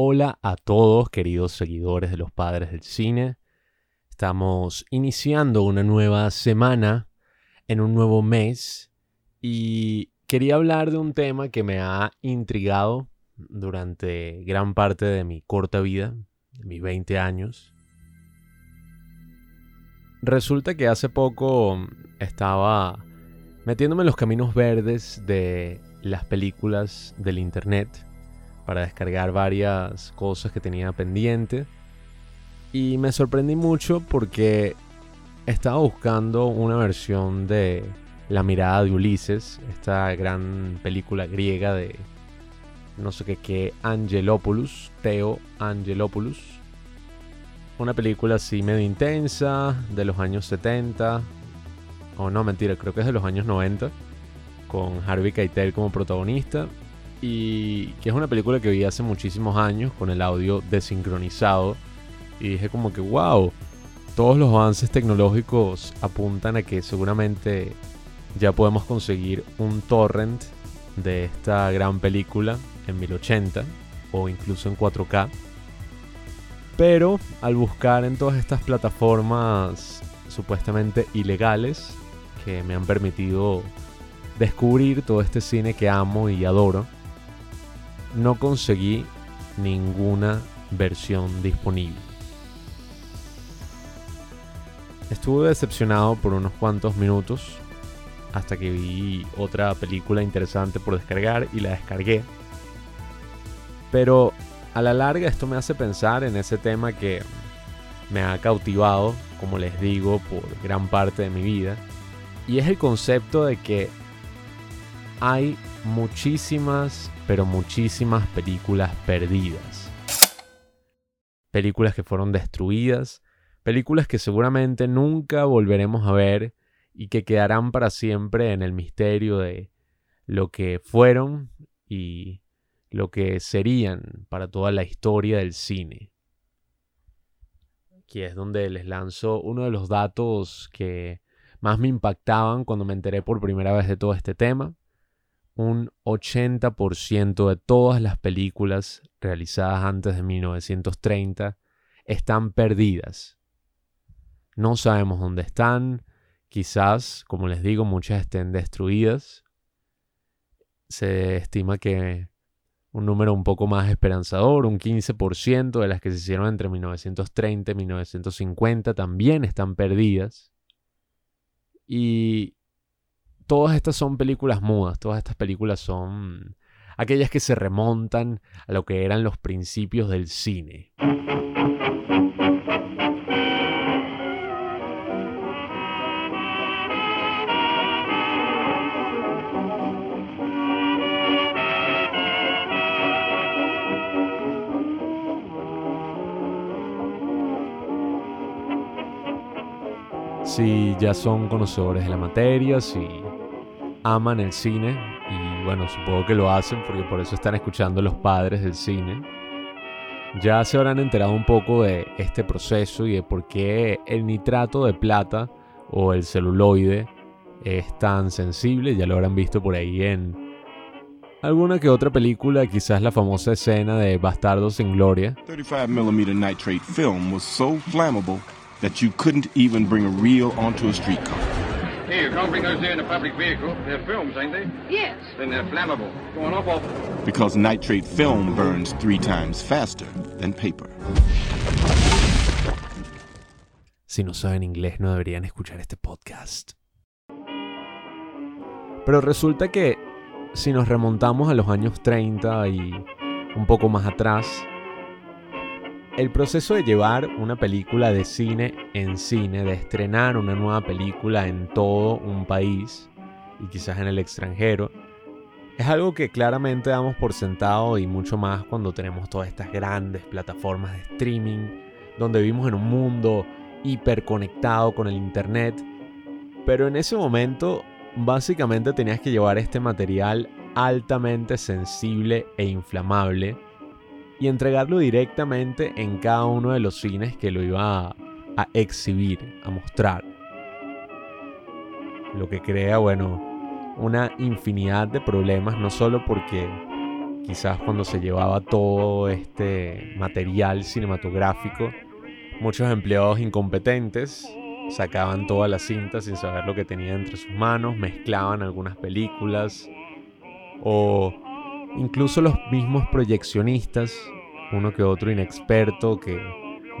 Hola a todos, queridos seguidores de los padres del cine. Estamos iniciando una nueva semana en un nuevo mes y quería hablar de un tema que me ha intrigado durante gran parte de mi corta vida, de mis 20 años. Resulta que hace poco estaba metiéndome en los caminos verdes de las películas del internet para descargar varias cosas que tenía pendiente. Y me sorprendí mucho porque estaba buscando una versión de La mirada de Ulises, esta gran película griega de no sé qué Angelopoulos, Theo Angelopoulos. Una película así medio intensa, de los años 70. O no, mentira, creo que es de los años 90. Con Harvey Keitel como protagonista y que es una película que vi hace muchísimos años con el audio desincronizado y dije como que wow, todos los avances tecnológicos apuntan a que seguramente ya podemos conseguir un torrent de esta gran película en 1080 o incluso en 4K. Pero al buscar en todas estas plataformas supuestamente ilegales que me han permitido descubrir todo este cine que amo y adoro, no conseguí ninguna versión disponible. Estuve decepcionado por unos cuantos minutos hasta que vi otra película interesante por descargar y la descargué. Pero a la larga esto me hace pensar en ese tema que me ha cautivado, como les digo, por gran parte de mi vida. Y es el concepto de que hay muchísimas, pero muchísimas películas perdidas. Películas que fueron destruidas, películas que seguramente nunca volveremos a ver y que quedarán para siempre en el misterio de lo que fueron y lo que serían para toda la historia del cine. Aquí es donde les lanzo uno de los datos que más me impactaban cuando me enteré por primera vez de todo este tema un 80% de todas las películas realizadas antes de 1930 están perdidas. No sabemos dónde están, quizás, como les digo, muchas estén destruidas. Se estima que un número un poco más esperanzador, un 15% de las que se hicieron entre 1930 y 1950 también están perdidas. Y todas estas son películas mudas, todas estas películas son aquellas que se remontan a lo que eran los principios del cine. Si ya son conocedores de la materia, si aman el cine y bueno, supongo que lo hacen porque por eso están escuchando los padres del cine. Ya se habrán enterado un poco de este proceso y de por qué el nitrato de plata o el celuloide es tan sensible, ya lo habrán visto por ahí en alguna que otra película, quizás la famosa escena de Bastardos sin Gloria. 35mm nitrate film was so flammable that you couldn't even bring a reel onto a streetcar. Hey, you can't bring those there in a public vehicle. They're films, ain't they? Yes. Then they're flammable. Going off off. Because nitrate film burns three times faster than paper. Si no saben inglés, no deberían escuchar este podcast. Pero resulta que si nos remontamos a los años 30 y un poco más atrás, el proceso de llevar una película de cine en cine, de estrenar una nueva película en todo un país y quizás en el extranjero, es algo que claramente damos por sentado y mucho más cuando tenemos todas estas grandes plataformas de streaming, donde vivimos en un mundo hiperconectado con el Internet. Pero en ese momento básicamente tenías que llevar este material altamente sensible e inflamable y entregarlo directamente en cada uno de los cines que lo iba a, exhibir, a mostrar. Lo que crea, bueno, una infinidad de problemas, no solo porque quizás cuando se llevaba todo este material cinematográfico, muchos empleados incompetentes sacaban todas las cintas sin saber lo que tenía entre sus manos, mezclaban algunas películas o incluso los mismos proyeccionistas, uno que otro inexperto que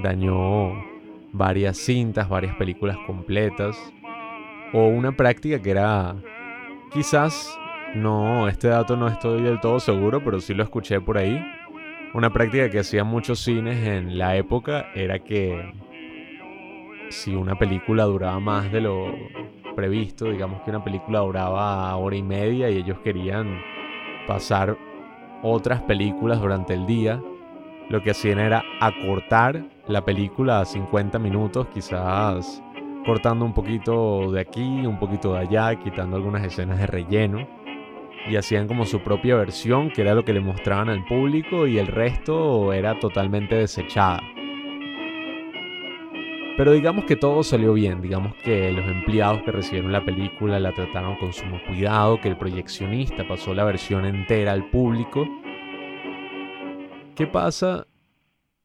dañó varias cintas, varias películas completas o una práctica que era quizás no, este dato no estoy del todo seguro, pero sí lo escuché por ahí. Una práctica que hacían muchos cines en la época era que si una película duraba más de lo previsto, digamos que una película duraba hora y media y ellos querían pasar otras películas durante el día, lo que hacían era acortar la película a 50 minutos, quizás cortando un poquito de aquí, un poquito de allá, quitando algunas escenas de relleno. Y hacían como su propia versión, que era lo que le mostraban al público, y el resto era totalmente desechada. Pero digamos que todo salió bien, digamos que los empleados que recibieron la película la trataron con sumo cuidado, que el proyeccionista pasó la versión entera al público. ¿Qué pasa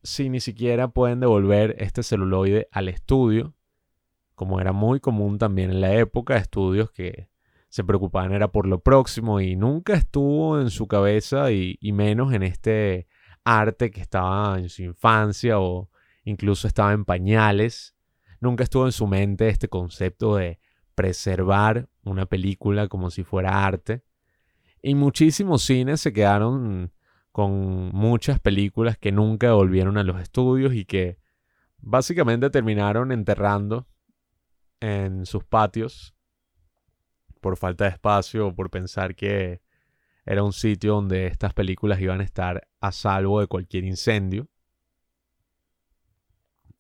si ni siquiera pueden devolver este celuloide al estudio? como era muy común también en la época, estudios que se preocupaban era por lo próximo y nunca estuvo en su cabeza y, menos en este arte que estaba en su infancia o incluso estaba en pañales. Nunca estuvo en su mente este concepto de preservar una película como si fuera arte. Y muchísimos cines se quedaron con muchas películas que nunca volvieron a los estudios y que básicamente terminaron enterrando en sus patios por falta de espacio o por pensar que era un sitio donde estas películas iban a estar a salvo de cualquier incendio.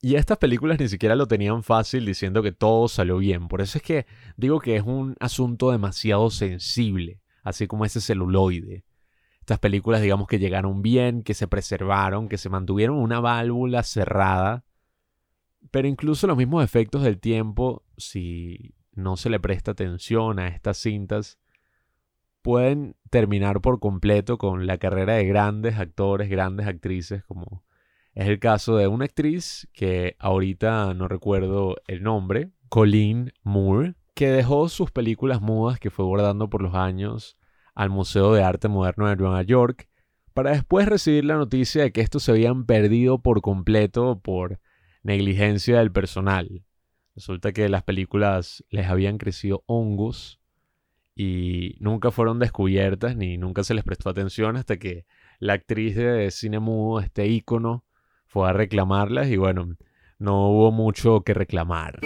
Y estas películas ni siquiera lo tenían fácil diciendo que todo salió bien. Por eso es que digo que es un asunto demasiado sensible, así como ese celuloide. Estas películas digamos que llegaron bien, que se preservaron, que se mantuvieron una válvula cerrada pero incluso los mismos efectos del tiempo, si no se le presta atención a estas cintas, pueden terminar por completo con la carrera de grandes actores, grandes actrices, como es el caso de una actriz que ahorita no recuerdo el nombre, Colleen Moore, que dejó sus películas mudas que fue guardando por los años al Museo de Arte Moderno de Nueva York, para después recibir la noticia de que estos se habían perdido por completo por negligencia del personal. Resulta que las películas les habían crecido hongos y nunca fueron descubiertas ni nunca se les prestó atención hasta que la actriz de cine mudo, este ícono, fue a reclamarlas y bueno, no hubo mucho que reclamar.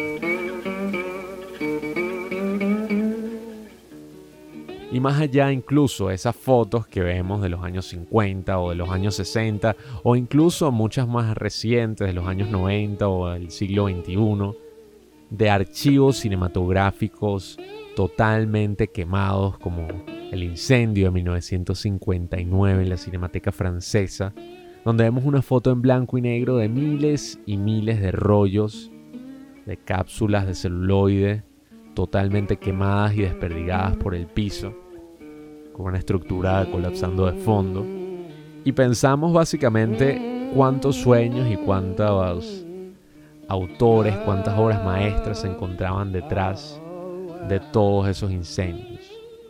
Y más allá incluso esas fotos que vemos de los años 50 o de los años 60 o incluso muchas más recientes de los años 90 o del siglo XXI, de archivos cinematográficos totalmente quemados como el incendio de 1959 en la Cinemateca Francesa, donde vemos una foto en blanco y negro de miles y miles de rollos de cápsulas de celuloide totalmente quemadas y desperdigadas por el piso, con una estructura colapsando de fondo. Y pensamos básicamente cuántos sueños y cuántos autores, cuántas obras maestras se encontraban detrás de todos esos incendios.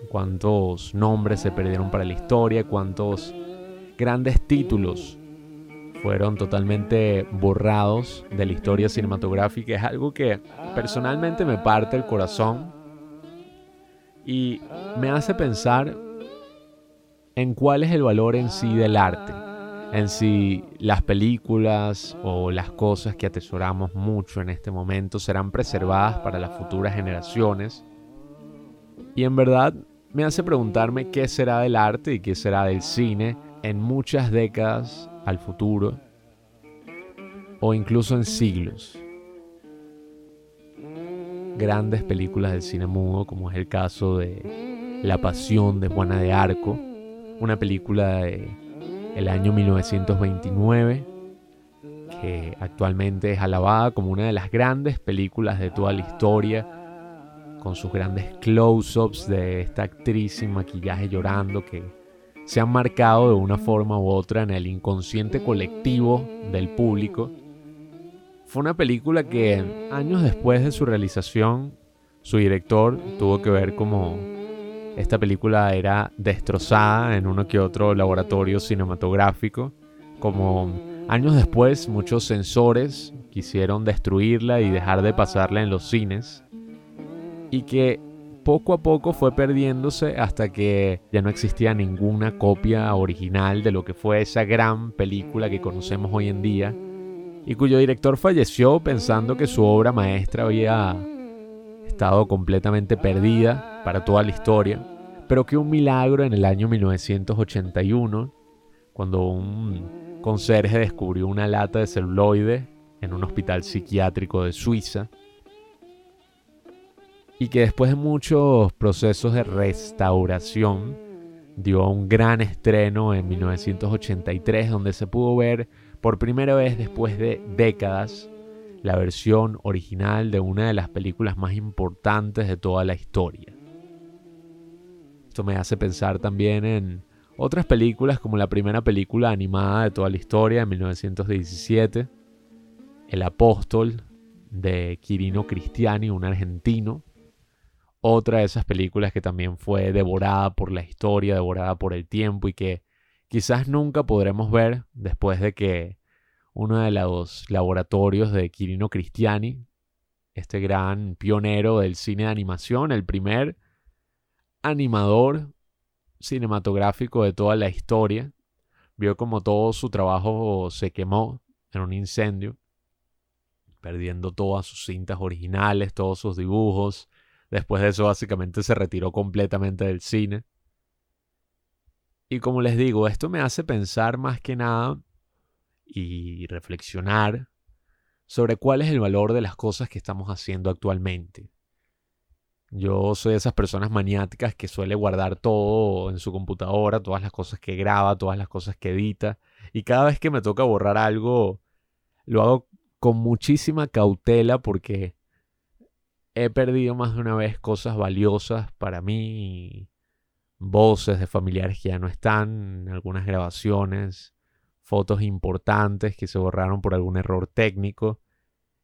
Cuántos nombres se perdieron para la historia, cuántos grandes títulos fueron totalmente borrados de la historia cinematográfica. Es algo que personalmente me parte el corazón y me hace pensar en cuál es el valor en sí del arte, en si las películas o las cosas que atesoramos mucho en este momento serán preservadas para las futuras generaciones. Y en verdad me hace preguntarme qué será del arte y qué será del cine en muchas décadas al futuro o incluso en siglos. Grandes películas del cine mudo, como es el caso de La Pasión de Juana de Arco, una película de el año 1929 que actualmente es alabada como una de las grandes películas de toda la historia, con sus grandes close-ups de esta actriz sin maquillaje llorando que se han marcado de una forma u otra en el inconsciente colectivo del público. Fue una película que años después de su realización, su director tuvo que ver como esta película era destrozada en uno que otro laboratorio cinematográfico, como años después muchos censores quisieron destruirla y dejar de pasarla en los cines, y que poco a poco fue perdiéndose hasta que ya no existía ninguna copia original de lo que fue esa gran película que conocemos hoy en día y cuyo director falleció pensando que su obra maestra había estado completamente perdida para toda la historia, pero que un milagro en el año 1981, cuando un conserje descubrió una lata de celuloide en un hospital psiquiátrico de Suiza, y que después de muchos procesos de restauración dio un gran estreno en 1983 donde se pudo ver por primera vez después de décadas la versión original de una de las películas más importantes de toda la historia. Esto me hace pensar también en otras películas como la primera película animada de toda la historia de 1917, El Apóstol de Quirino Cristiani, un argentino, otra de esas películas que también fue devorada por la historia, devorada por el tiempo y que quizás nunca podremos ver después de que uno de los laboratorios de Quirino Cristiani, este gran pionero del cine de animación, el primer animador cinematográfico de toda la historia, vio como todo su trabajo se quemó en un incendio, perdiendo todas sus cintas originales, todos sus dibujos, Después de eso básicamente se retiró completamente del cine. Y como les digo, esto me hace pensar más que nada y reflexionar sobre cuál es el valor de las cosas que estamos haciendo actualmente. Yo soy de esas personas maniáticas que suele guardar todo en su computadora, todas las cosas que graba, todas las cosas que edita. Y cada vez que me toca borrar algo, lo hago con muchísima cautela porque he perdido más de una vez cosas valiosas para mí, voces de familiares que ya no están, algunas grabaciones, fotos importantes que se borraron por algún error técnico.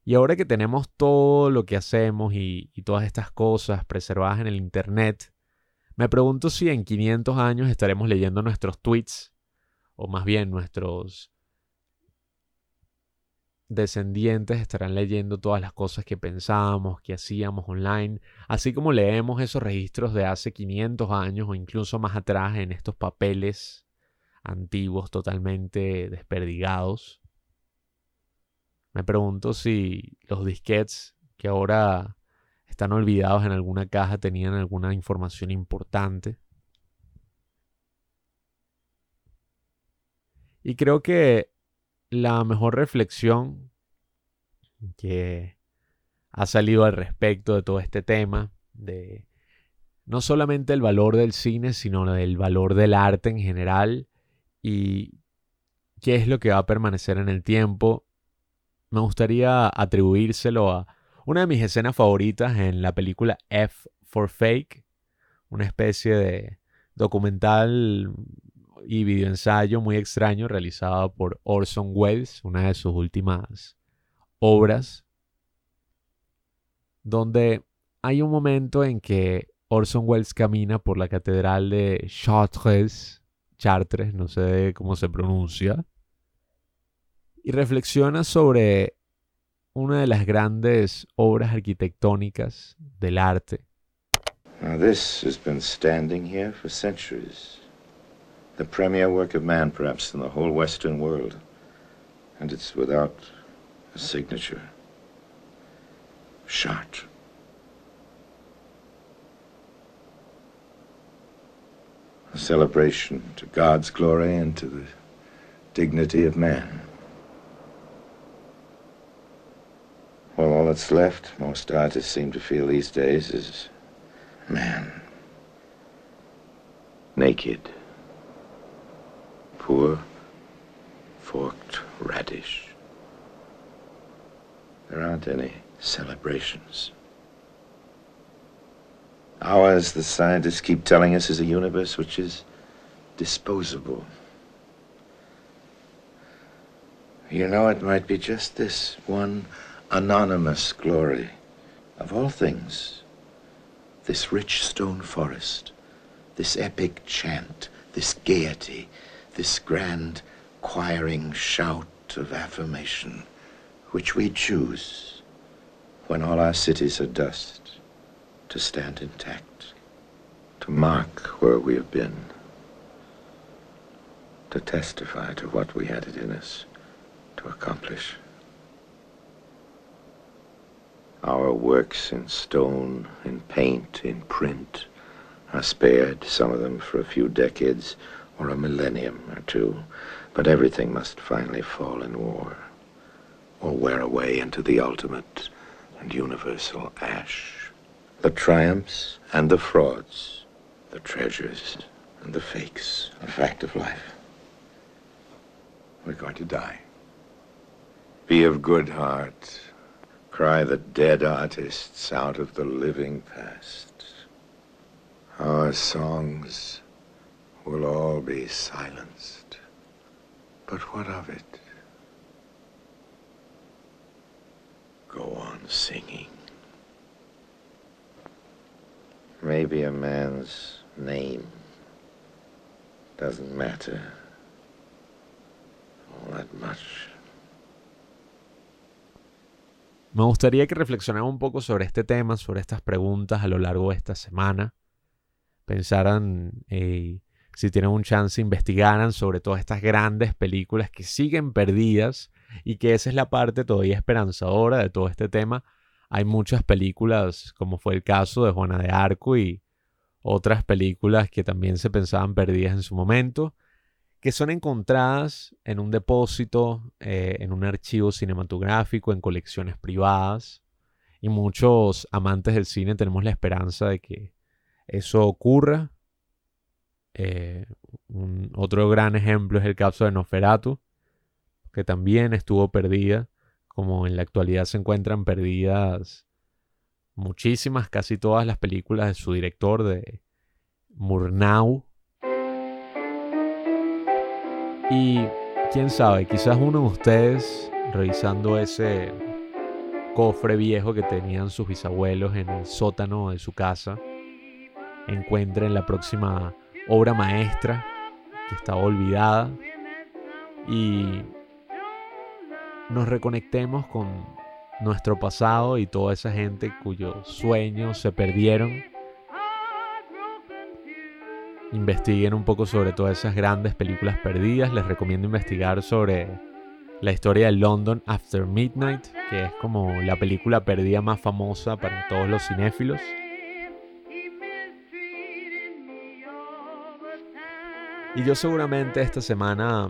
Y ahora que tenemos todo lo que hacemos y, todas estas cosas preservadas en el Internet, me pregunto si en 500 años estaremos leyendo nuestros tweets, o más bien nuestros descendientes estarán leyendo todas las cosas que pensábamos, que hacíamos online, así como leemos esos registros de hace 500 años o incluso más atrás en estos papeles antiguos totalmente desperdigados. Me pregunto si los disquets que ahora están olvidados en alguna caja tenían alguna información importante. Y creo que la mejor reflexión que ha salido al respecto de todo este tema, de no solamente el valor del cine, sino del valor del arte en general y qué es lo que va a permanecer en el tiempo. Me gustaría atribuírselo a una de mis escenas favoritas en la película F for Fake, una especie de documental y videoensayo muy extraño realizado por Orson Welles, una de sus últimas obras, donde hay un momento en que Orson Welles camina por la catedral de Chartres, Chartres, no sé cómo se pronuncia, y reflexiona sobre una de las grandes obras arquitectónicas del arte. this has been standing here for centuries. The premier work of man, perhaps, in the whole Western world. And it's without a signature. Chartres. A celebration to God's glory and to the dignity of man. Well, all that's left, most artists seem to feel these days, is man. Naked poor forked radish. There aren't any celebrations. Ours, the scientists keep telling us, is a universe which is disposable. You know, it might be just this one anonymous glory of all things. This rich stone forest, this epic chant, this gaiety, this grand choiring shout of affirmation, which we choose when all our cities are dust to stand intact, to mark where we have been, to testify to what we had it in us to accomplish. Our works in stone, in paint, in print are spared, some of them for a few decades or a millennium or two, but everything must finally fall in war or wear away into the ultimate and universal ash the triumphs and the frauds, the treasures and the fakes, a fact of life. We're going to die. Be of good heart. Cry the dead artists out of the living past. Our songs will all be silenced. But what of it? Go on singing. Maybe a man's name doesn't matter all that much. Me gustaría que reflexionaran un poco sobre este tema, sobre estas preguntas a lo largo de esta semana. Pensaran eh, si tienen un chance, investigaran sobre todas estas grandes películas que siguen perdidas y que esa es la parte todavía esperanzadora de todo este tema, hay muchas películas, como fue el caso de Juana de Arco y otras películas que también se pensaban perdidas en su momento, que son encontradas en un depósito, eh, en un archivo cinematográfico, en colecciones privadas. Y muchos amantes del cine tenemos la esperanza de que eso ocurra. Eh, otro gran ejemplo es el caso de Noferatu, que también estuvo perdida como en la actualidad se encuentran perdidas muchísimas, casi todas las películas de su director, de Murnau. Y quién sabe, quizás uno de ustedes, revisando ese cofre viejo que tenían sus bisabuelos en el sótano de su casa, encuentren la próxima obra maestra que estaba olvidada y nos reconectemos con nuestro pasado y toda esa gente cuyos sueños se perdieron. Investiguen un poco sobre todas esas grandes películas perdidas. Les recomiendo investigar sobre la historia de London After Midnight, que es como la película perdida más famosa para todos los cinéfilos. Y yo seguramente esta semana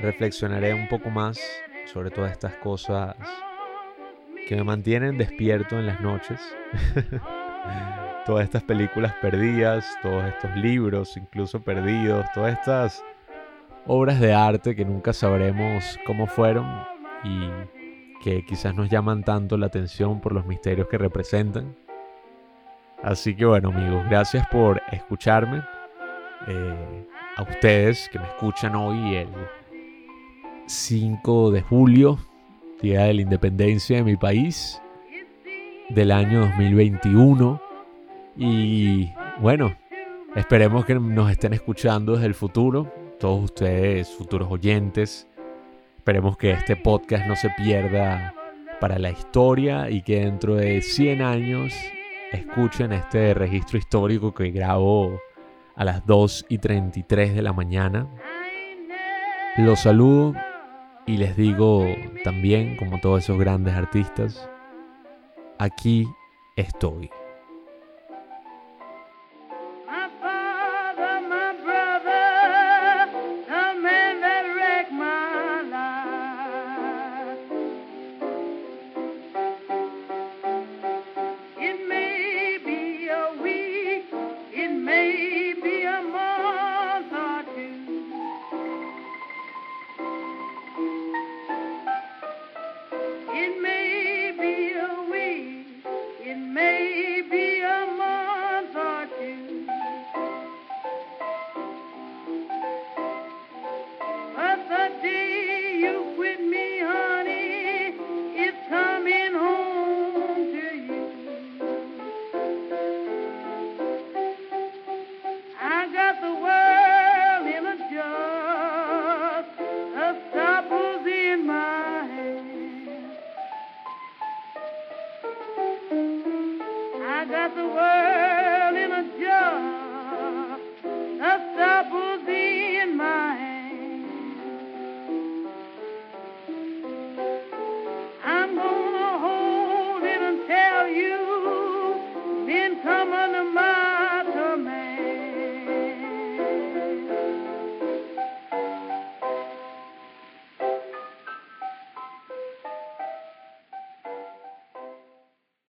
reflexionaré un poco más sobre todas estas cosas que me mantienen despierto en las noches. todas estas películas perdidas, todos estos libros incluso perdidos, todas estas obras de arte que nunca sabremos cómo fueron y que quizás nos llaman tanto la atención por los misterios que representan. Así que bueno amigos, gracias por escucharme. Eh, a ustedes que me escuchan hoy el 5 de julio, Día de la Independencia de mi país, del año 2021. Y bueno, esperemos que nos estén escuchando desde el futuro, todos ustedes, futuros oyentes. Esperemos que este podcast no se pierda para la historia y que dentro de 100 años escuchen este registro histórico que grabo a las 2 y 33 de la mañana. Los saludo y les digo también, como todos esos grandes artistas, aquí estoy.